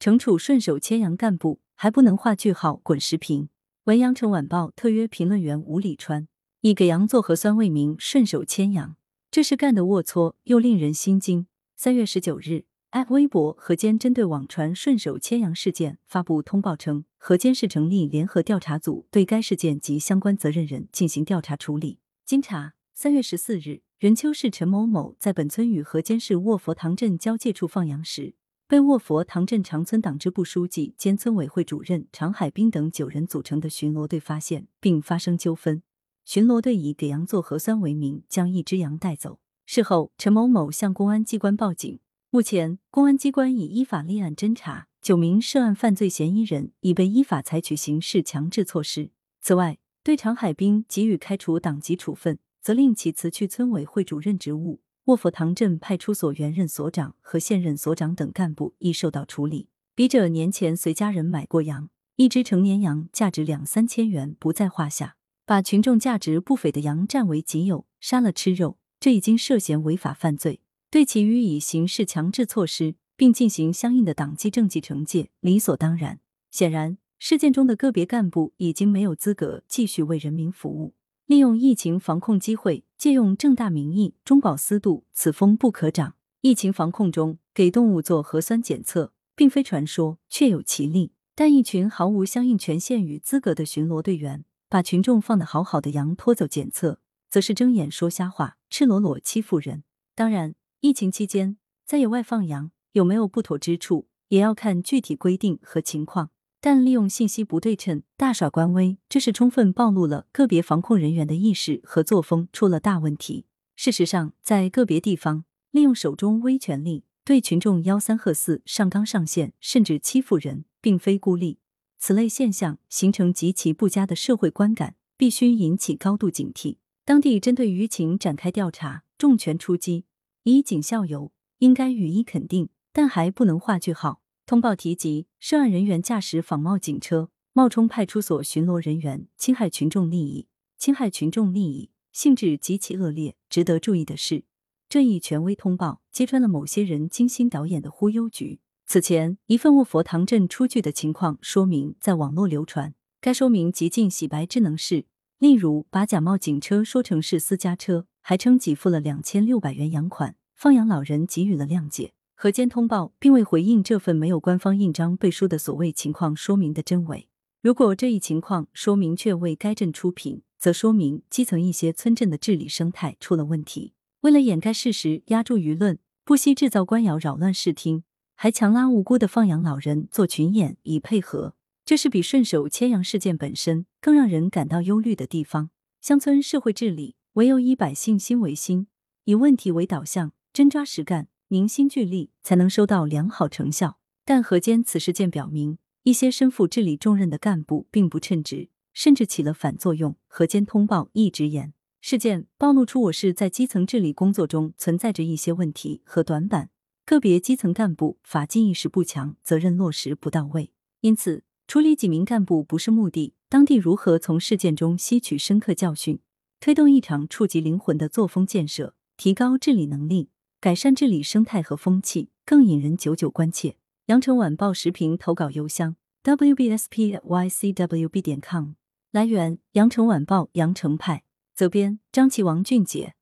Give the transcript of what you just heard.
惩处顺手牵羊干部还不能画句号，滚石屏。文阳城晚报特约评论员吴礼川以给羊做核酸为名顺手牵羊，这是干得龌龊又令人心惊。三月十九日，艾微博何坚针对网传顺手牵羊事件发布通报称，河间市成立联合调查组，对该事件及相关责任人进行调查处理。经查，三月十四日，任丘市陈某某在本村与河间市卧佛塘镇交界处放羊时。被卧佛塘镇长村党支部书记兼村委会主任常海滨等九人组成的巡逻队发现，并发生纠纷。巡逻队以给羊做核酸为名，将一只羊带走。事后，陈某某向公安机关报警。目前，公安机关已依法立案侦查，九名涉案犯罪嫌疑人已被依法采取刑事强制措施。此外，对常海滨给予开除党籍处分，责令其辞去村委会主任职务。卧佛塘镇派出所原任所长和现任所长等干部亦受到处理。笔者年前随家人买过羊，一只成年羊价值两三千元不在话下，把群众价值不菲的羊占为己有，杀了吃肉，这已经涉嫌违法犯罪，对其予以刑事强制措施，并进行相应的党纪政纪惩戒，理所当然。显然，事件中的个别干部已经没有资格继续为人民服务。利用疫情防控机会，借用正大名义中饱私度，此风不可长。疫情防控中，给动物做核酸检测，并非传说，确有其例。但一群毫无相应权限与资格的巡逻队员，把群众放的好好的羊拖走检测，则是睁眼说瞎话，赤裸裸欺负人。当然，疫情期间在野外放羊有没有不妥之处，也要看具体规定和情况。但利用信息不对称、大耍官威，这是充分暴露了个别防控人员的意识和作风出了大问题。事实上，在个别地方，利用手中威权力对群众吆三喝四、上纲上线，甚至欺负人，并非孤立。此类现象形成极其不佳的社会观感，必须引起高度警惕。当地针对舆情展开调查，重拳出击，以儆效尤，应该予以肯定，但还不能画句号。通报提及，涉案人员驾驶仿冒警车，冒充派出所巡逻人员，侵害群众利益，侵害群众利益，性质极其恶劣。值得注意的是，这一权威通报揭穿了某些人精心导演的忽悠局。此前，一份卧佛堂镇出具的情况说明在网络流传，该说明极尽洗白之能事。例如，把假冒警车说成是私家车，还称给付了两千六百元洋款，放羊老人给予了谅解。河间通报并未回应这份没有官方印章背书的所谓情况说明的真伪。如果这一情况说明确为该镇出品，则说明基层一些村镇的治理生态出了问题。为了掩盖事实、压住舆论，不惜制造官谣扰乱视听，还强拉无辜的放羊老人做群演以配合，这是比顺手牵羊事件本身更让人感到忧虑的地方。乡村社会治理唯有以百姓心为心，以问题为导向，真抓实干。凝心聚力，才能收到良好成效。但河间此事件表明，一些身负治理重任的干部并不称职，甚至起了反作用。河间通报一直言，事件暴露出我市在基层治理工作中存在着一些问题和短板，个别基层干部法纪意识不强，责任落实不到位。因此，处理几名干部不是目的，当地如何从事件中吸取深刻教训，推动一场触及灵魂的作风建设，提高治理能力。改善治理生态和风气，更引人久久关切。羊城晚报时评投稿邮箱：wbspycwb 点 com。来源：羊城晚报羊城派。责编：张琪、王俊杰。